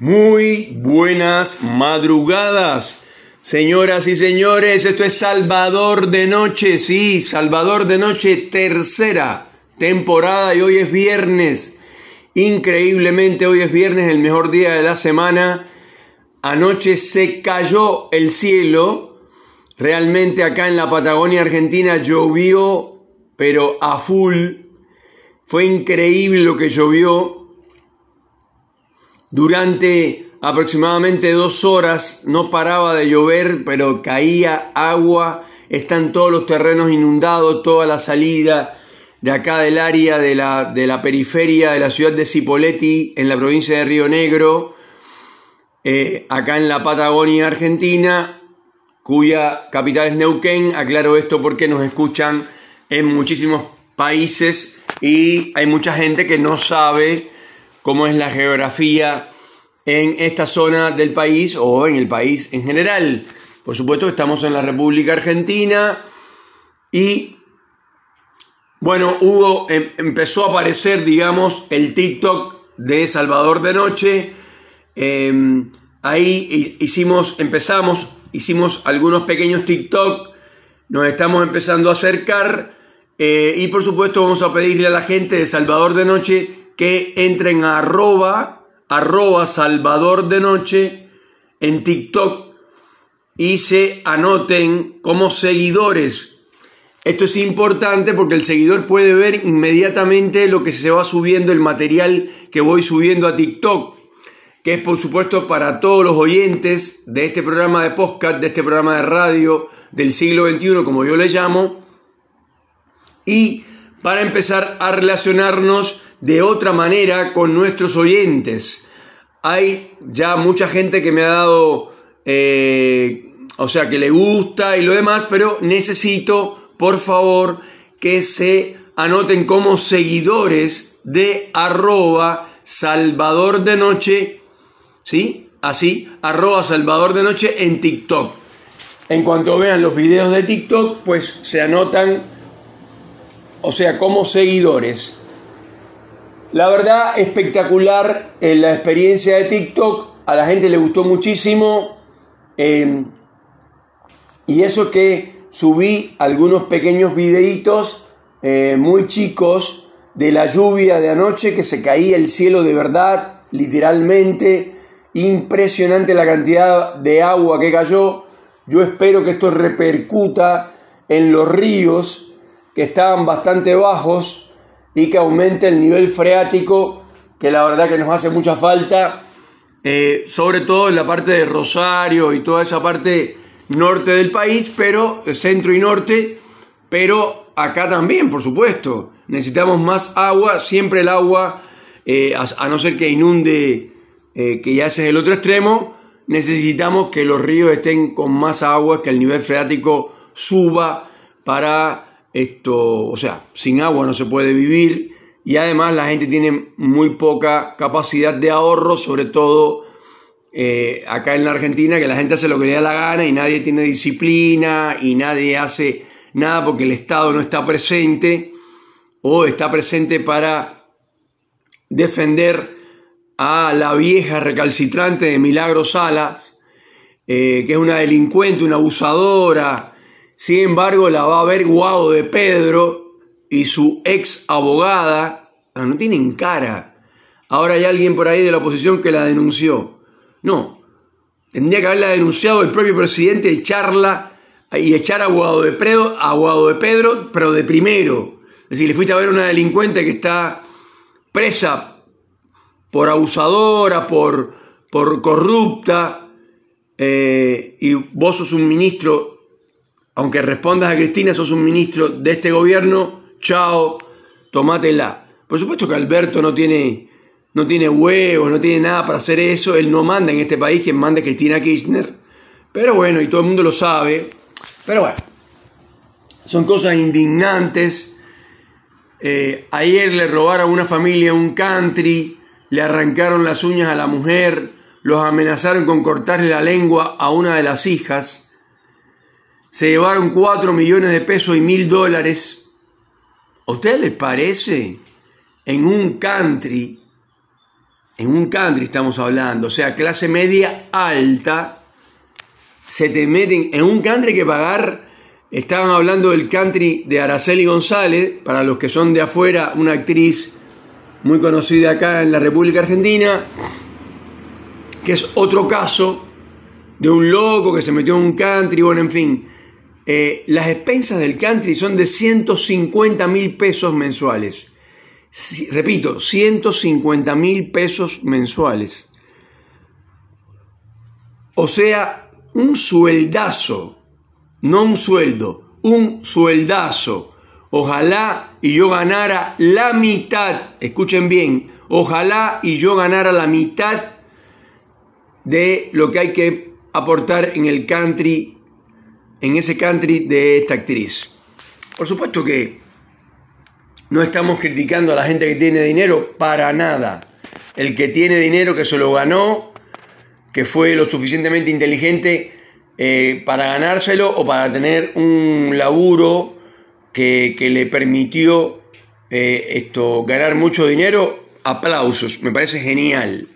Muy buenas madrugadas, señoras y señores. Esto es Salvador de Noche, sí, Salvador de Noche, tercera temporada y hoy es viernes. Increíblemente, hoy es viernes, el mejor día de la semana. Anoche se cayó el cielo. Realmente acá en la Patagonia Argentina llovió, pero a full. Fue increíble lo que llovió durante aproximadamente dos horas no paraba de llover, pero caía agua, están todos los terrenos inundados, toda la salida de acá del área de la, de la periferia de la ciudad de Cipolletti, en la provincia de Río Negro, eh, acá en la Patagonia Argentina, cuya capital es Neuquén. Aclaro esto porque nos escuchan en muchísimos países y hay mucha gente que no sabe cómo es la geografía en esta zona del país o en el país en general. Por supuesto estamos en la República Argentina y bueno, hubo, em, empezó a aparecer, digamos, el TikTok de Salvador de Noche. Em, ahí hicimos, empezamos, hicimos algunos pequeños TikTok, nos estamos empezando a acercar eh, y por supuesto vamos a pedirle a la gente de Salvador de Noche que entren a arroba, arroba Salvador de Noche en TikTok y se anoten como seguidores. Esto es importante porque el seguidor puede ver inmediatamente lo que se va subiendo, el material que voy subiendo a TikTok, que es por supuesto para todos los oyentes de este programa de podcast, de este programa de radio del siglo XXI, como yo le llamo, y para empezar a relacionarnos de otra manera con nuestros oyentes. Hay ya mucha gente que me ha dado, eh, o sea, que le gusta y lo demás, pero necesito, por favor, que se anoten como seguidores de arroba Salvador de Noche, ¿sí? Así, arroba Salvador de Noche en TikTok. En cuanto vean los videos de TikTok, pues se anotan, o sea, como seguidores. La verdad, espectacular eh, la experiencia de TikTok. A la gente le gustó muchísimo. Em, y eso que subí algunos pequeños videitos eh, muy chicos de la lluvia de anoche que se caía el cielo de verdad, literalmente. Impresionante la cantidad de agua que cayó. Yo espero que esto repercuta en los ríos que estaban bastante bajos y que aumente el nivel freático, que la verdad que nos hace mucha falta, eh, sobre todo en la parte de Rosario y toda esa parte norte del país, pero centro y norte, pero acá también, por supuesto. Necesitamos más agua, siempre el agua, eh, a, no ser que inunde, eh, que ya ese es el otro extremo, necesitamos que los ríos estén con más agua, que el nivel freático suba para esto, o sea, sin agua no se puede vivir y además la gente tiene muy poca capacidad de ahorro, sobre todo eh, acá en la Argentina, que la gente hace lo que le da la gana y nadie tiene disciplina y nadie hace nada porque el Estado no está presente o está presente para defender a la vieja recalcitrante de Milagro Salas, eh, que es una delincuente, una abusadora, sin embargo, la va a ver Guado de Pedro y su ex abogada. No tienen cara. Ahora hay alguien por ahí de la oposición que la denunció. No, tendría que haberla denunciado el propio presidente, echarla y echar a Guado de Pedro, a de Pedro, pero de primero. Es decir, le fuiste a ver a una delincuente que está presa por abusadora, por, por corrupta, eh, y vos sos un ministro aunque respondas a Cristina, sos un ministro de este gobierno, chao, tomátela. Por supuesto que Alberto no tiene, no tiene huevos, no tiene nada para hacer eso, él no manda en este país, quien manda es Cristina Kirchner. Pero bueno, y todo el mundo lo sabe. Pero bueno, son cosas indignantes. Eh, ayer le robaron a una familia un country, le arrancaron las uñas a la mujer, los amenazaron con cortarle la lengua a una de las hijas se llevaron 4 millones de pesos y mil dólares. ¿A ustedes les parece en un country en un country estamos hablando, o sea, clase media alta, se te meten en un country que pagar, estaban hablando del country de Araceli González, para los que son de afuera, una actriz muy conocida acá en la República Argentina, que es otro caso de un loco que se metió en un country, bueno, en fin. Eh, las expensas del country son de 150 mil pesos mensuales. repito, 150 mil pesos mensuales. O sea, un sueldazo, no un sueldo, un sueldazo. Ojalá y yo ganara la mitad, escuchen bien, ojalá y yo ganara la mitad de lo que hay que aportar en el country, en ese country de esta actriz. Por supuesto que no estamos criticando a la gente que tiene dinero para nada. El que tiene dinero, que se lo ganó, que fue lo suficientemente inteligente eh, para ganárselo o para tener un laburo que, le permitió eh, esto, ganar mucho dinero, aplausos, me parece genial.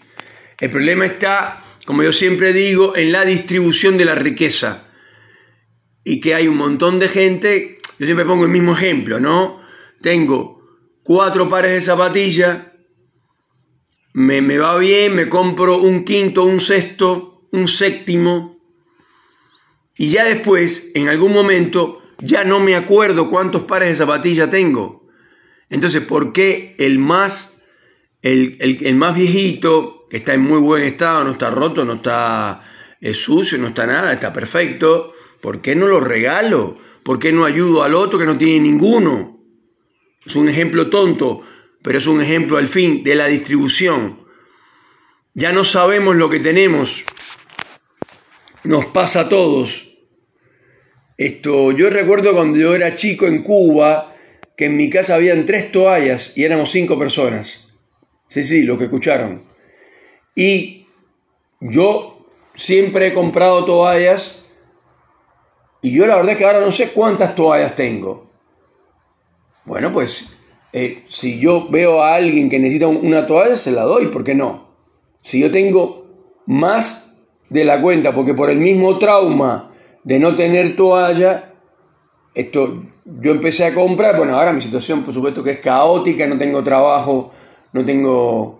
El problema está, como yo siempre digo, en la distribución de la riqueza. Y que hay un montón de gente, yo siempre pongo el mismo ejemplo, ¿no? Tengo cuatro pares de zapatillas, me, me va bien, me compro un quinto, un sexto, un séptimo, y ya después, en algún momento, ya no me acuerdo cuántos pares de zapatillas tengo. Entonces, ¿por qué el más, el, el, más viejito, que está en muy buen estado, no está roto, no está eh, sucio, no está nada, está perfecto, ¿por qué no lo regalo? ¿Por qué no ayudo al otro que no tiene ninguno? Es un ejemplo tonto, pero es un ejemplo al fin de la distribución. Ya no sabemos lo que tenemos. Nos pasa a todos. Esto, yo recuerdo cuando yo era chico en Cuba, que en mi casa habían tres toallas y éramos cinco personas. Sí, sí, lo que escucharon. Y yo siempre he comprado toallas y yo la verdad que ahora no sé cuántas toallas tengo. Bueno, pues eh, si yo veo a alguien que necesita una toalla, se la doy, ¿por qué no? Si yo tengo más de la cuenta, porque por el mismo trauma de no tener toalla, esto, yo empecé a comprar, bueno, ahora mi situación por supuesto que es caótica, no tengo trabajo, no tengo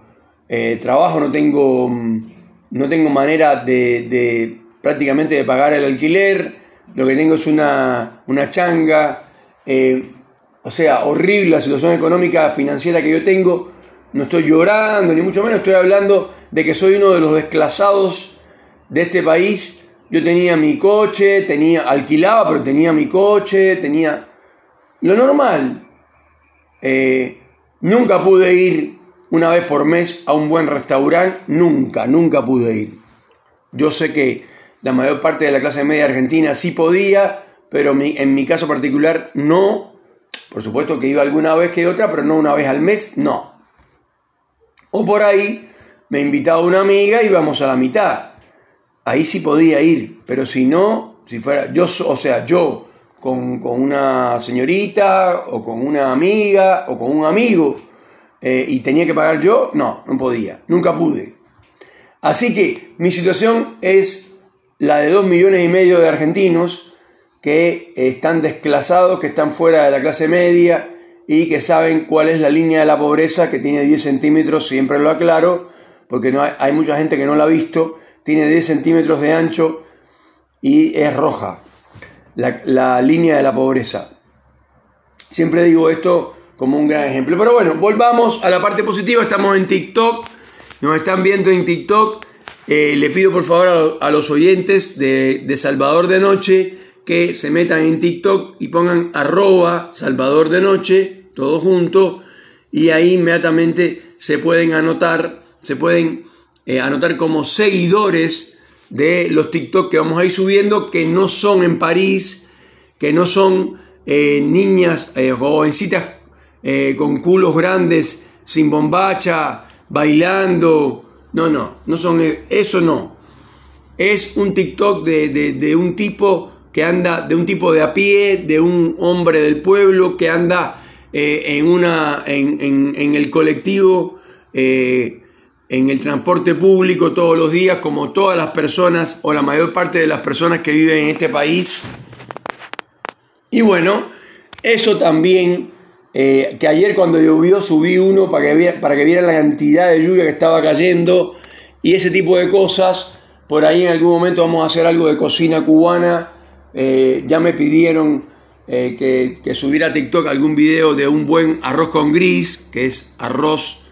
eh, trabajo, no tengo, mm, no tengo manera de, prácticamente de pagar el alquiler, lo que tengo es una, una changa, eh, o sea, horrible la situación económica, financiera que yo tengo, no estoy llorando, ni mucho menos estoy hablando de que soy uno de los desclasados de este país yo tenía mi coche, tenía, alquilaba, pero tenía mi coche, tenía lo normal. Eh, nunca pude ir una vez por mes a un buen restaurante, nunca, nunca pude ir. Yo sé que la mayor parte de la clase media argentina sí podía, pero en mi caso particular no. Por supuesto que iba alguna vez que otra, pero no una vez al mes, no. O por ahí me invitaba una amiga y íbamos a la mitad ahí sí podía ir, pero si no, si fuera yo, o sea, yo con, una señorita o con una amiga o con un amigo eh, y tenía que pagar yo, no, no podía, nunca pude. Así que mi situación es la de dos millones y medio de argentinos que están desclasados, que están fuera de la clase media y que saben cuál es la línea de la pobreza, que tiene 10 centímetros, siempre lo aclaro, porque no hay, mucha gente que no la ha visto, tiene 10 centímetros de ancho y es roja, la, línea de la pobreza. Siempre digo esto como un gran ejemplo. Pero bueno, volvamos a la parte positiva. Estamos en TikTok, nos están viendo en TikTok. Eh, le pido por favor a, los oyentes de, de, Salvador de Noche que se metan en TikTok y pongan arroba Salvador de Noche, todo junto, y ahí inmediatamente se pueden anotar, se pueden eh, anotar como seguidores de los TikTok que vamos a ir subiendo, que no son en París, que no son eh, niñas eh, con culos grandes, sin bombacha, bailando. No, no, no son eso no. Es un TikTok de, un tipo que anda, de un tipo de a pie, de un hombre del pueblo que anda en, una, en, en, el colectivo en el transporte público todos los días, como todas las personas o la mayor parte de las personas que viven en este país. Y bueno, eso también, eh, que ayer cuando llovió subí uno para que, para que vieran la cantidad de lluvia que estaba cayendo y ese tipo de cosas. Por ahí en algún momento vamos a hacer algo de cocina cubana. Eh, ya me pidieron eh, que, que, subiera a TikTok algún video de un buen arroz con gris, que es arroz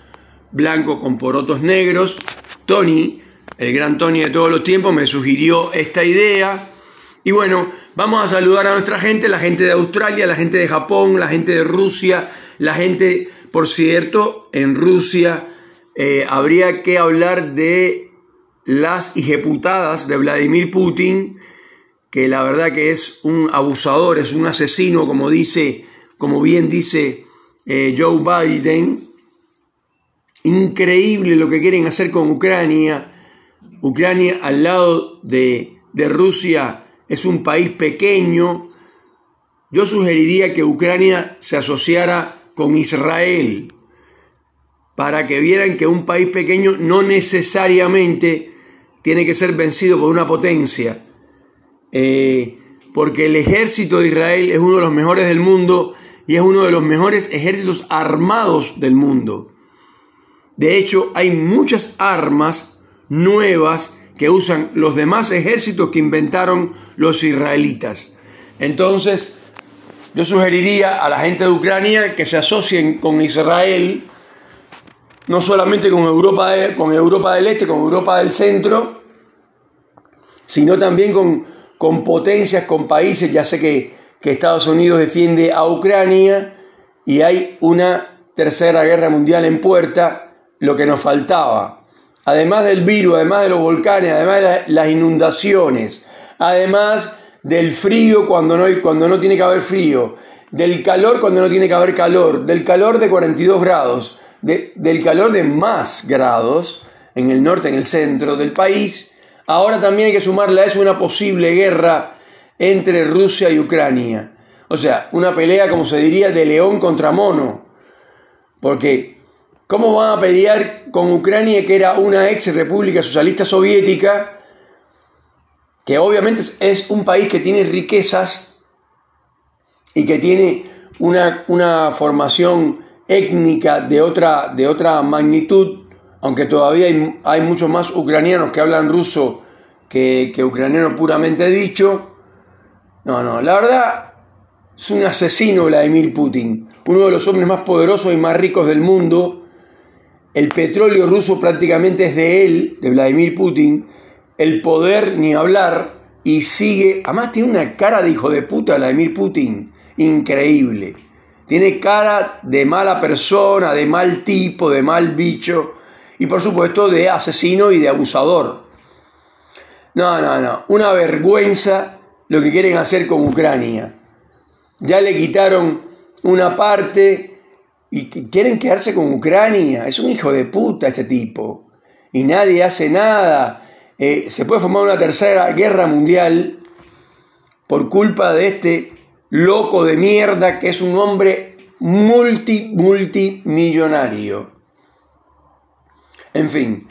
blanco con porotos negros. Tony, el gran Tony de todos los tiempos, me sugirió esta idea. Y bueno, vamos a saludar a nuestra gente, la gente de Australia, la gente de Japón, la gente de Rusia, la gente, por cierto, en Rusia eh, habría que hablar de las ejecutadas de Vladimir Putin, que la verdad que es un abusador, es un asesino, como dice, como bien dice eh, Joe Biden. Increíble lo que quieren hacer con Ucrania. Ucrania al lado de, de Rusia es un país pequeño. Yo sugeriría que Ucrania se asociara con Israel para que vieran que un país pequeño no necesariamente tiene que ser vencido por una potencia. Eh, porque el ejército de Israel es uno de los mejores del mundo y es uno de los mejores ejércitos armados del mundo. De hecho, hay muchas armas nuevas que usan los demás ejércitos que inventaron los israelitas. Entonces, yo sugeriría a la gente de Ucrania que se asocien con Israel, no solamente con Europa, con Europa del Este, con Europa del Centro, sino también con, con potencias, con países, ya sé que, que Estados Unidos defiende a Ucrania y hay una tercera guerra mundial en puerta, lo que nos faltaba además del virus, además de los volcanes, además de las inundaciones, además del frío cuando no, cuando no tiene que haber frío, del calor cuando no tiene que haber calor, del calor de 42 grados, del calor de más grados en el norte, en el centro del país, ahora también hay que sumarle a eso una posible guerra entre Rusia y Ucrania. O sea, una pelea, como se diría, de león contra mono. Porque ¿Cómo van a pelear con Ucrania, que era una ex república socialista soviética, que obviamente es un país que tiene riquezas y que tiene una, una formación étnica de otra, de otra magnitud, aunque todavía hay, hay, muchos más ucranianos que hablan ruso que, que ucraniano puramente dicho. No, no, la verdad es un asesino Vladimir Putin, uno de los hombres más poderosos y más ricos del mundo el petróleo ruso prácticamente es de él, de Vladimir Putin, el poder ni hablar, y sigue, además tiene una cara de hijo de puta Vladimir Putin, increíble. Tiene cara de mala persona, de mal tipo, de mal bicho, y por supuesto de asesino y de abusador. No, no, no, una vergüenza lo que quieren hacer con Ucrania. Ya le quitaron una parte, y quieren quedarse con Ucrania. Es un hijo de puta este tipo. Y nadie hace nada. Eh, se puede formar una tercera guerra mundial por culpa de este loco de mierda que es un hombre multi, multimillonario. En fin,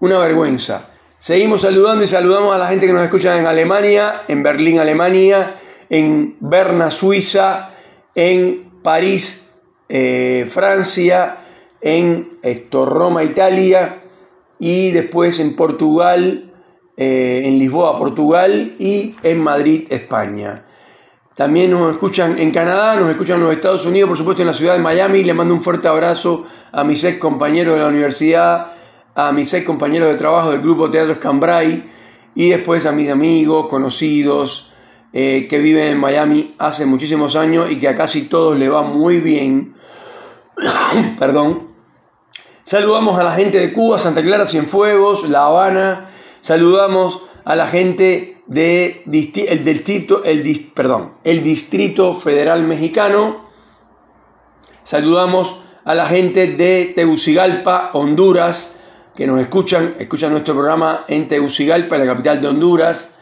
una vergüenza. Seguimos saludando y saludamos a la gente que nos escucha en Alemania, en Berlín, Alemania, en Berna, Suiza, en París, eh, Francia, en esto, Roma, Italia, y después en Portugal, eh, en Lisboa, Portugal, y en Madrid, España. También nos escuchan en Canadá, nos escuchan en los Estados Unidos, por supuesto en la ciudad de Miami. Le mando un fuerte abrazo a mis ex compañeros de la universidad, a mis ex compañeros de trabajo del grupo Teatro Cambrai y después a mis amigos, conocidos, eh, que viven en Miami hace muchísimos años y que a casi todos le va muy bien. Perdón. Saludamos a la gente de Cuba, Santa Clara, Cienfuegos, La Habana. Saludamos a la gente de, el, distrito, el, perdón, el Distrito Federal Mexicano. Saludamos a la gente de Tegucigalpa, Honduras, que nos escuchan, escuchan nuestro programa en Tegucigalpa, la capital de Honduras.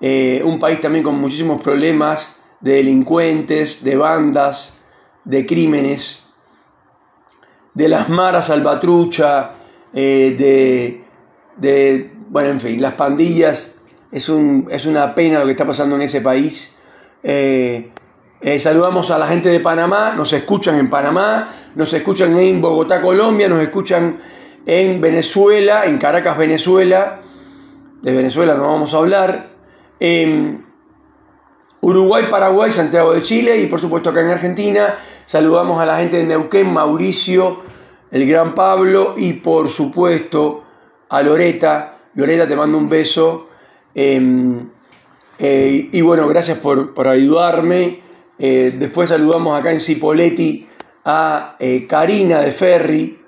Eh, un país también con muchísimos problemas de delincuentes, de bandas, de crímenes, de las maras salvatrucha, de, de, bueno, en fin, las pandillas. Es, un, es una pena lo que está pasando en ese país. saludamos a la gente de Panamá, nos escuchan en Panamá, nos escuchan en Bogotá, Colombia, nos escuchan en Venezuela, en Caracas, Venezuela. De Venezuela no vamos a hablar. En Uruguay, Paraguay, Santiago de Chile y por supuesto acá en Argentina. Saludamos a la gente de Neuquén, Mauricio, el gran Pablo y por supuesto a Loreta. Loreta, te mando un beso. Em, eh, y bueno, gracias por, ayudarme. Eh, después saludamos acá en Cipoletti a eh, Karina de Ferri,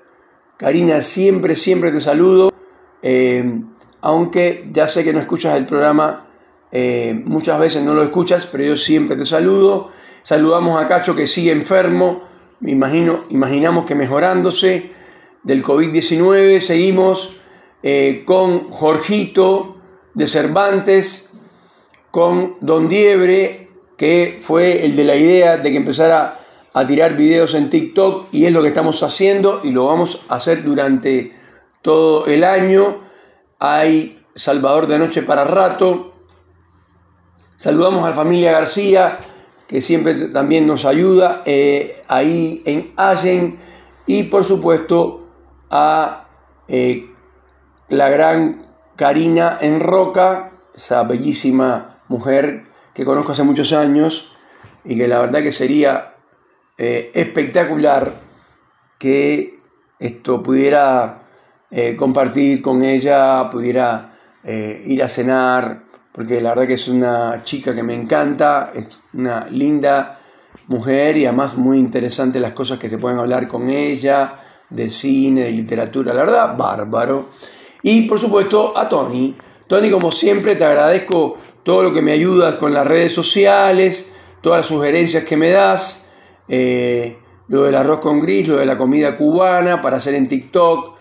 Karina, siempre, siempre te saludo, eh, aunque ya sé que no escuchas el programa, eh, muchas veces no lo escuchas, pero yo siempre te saludo. Saludamos a Cacho que sigue enfermo, me imagino, imaginamos que mejorándose del COVID-19. Seguimos eh, con Jorgito de Cervantes, con Don Diebre, que fue el de la idea de que empezara a tirar videos en TikTok y es lo que estamos haciendo y lo vamos a hacer durante todo el año. Hay Salvador de Noche para rato. Saludamos a la familia García, que siempre también nos ayuda eh, ahí en Allen. Y por supuesto a eh, la gran Karina en Roca, esa bellísima mujer que conozco hace muchos años y que la verdad que sería eh, espectacular que esto pudiera compartir con ella, pudiera ir a cenar, porque la verdad que es una chica que me encanta, es una linda mujer y además muy interesante las cosas que se pueden hablar con ella, de cine, de literatura, la verdad, bárbaro. Y por supuesto a Tony. Tony, como siempre, te agradezco todo lo que me ayudas con las redes sociales, todas las sugerencias que me das. Eh, lo del arroz con gris, lo de la comida cubana para hacer en TikTok.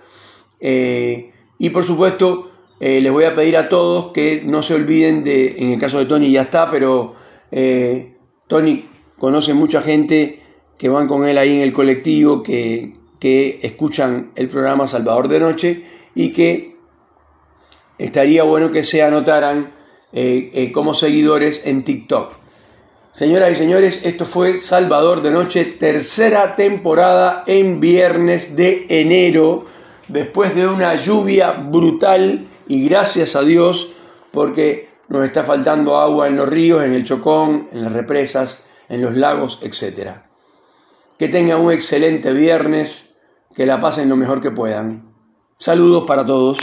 Eh, y por supuesto, eh, les voy a pedir a todos que no se olviden de, en el caso de Tony ya está, pero Tony conoce mucha gente que van con él ahí en el colectivo, que, que escuchan el programa Salvador de Noche y que estaría bueno que se anotaran como seguidores en TikTok. Señoras y señores, esto fue Salvador de Noche, tercera temporada en viernes de enero, después de una lluvia brutal y gracias a Dios porque nos está faltando agua en los ríos, en el Chocón, en las represas, en los lagos, etc. Que tengan un excelente viernes, que la pasen lo mejor que puedan. Saludos para todos.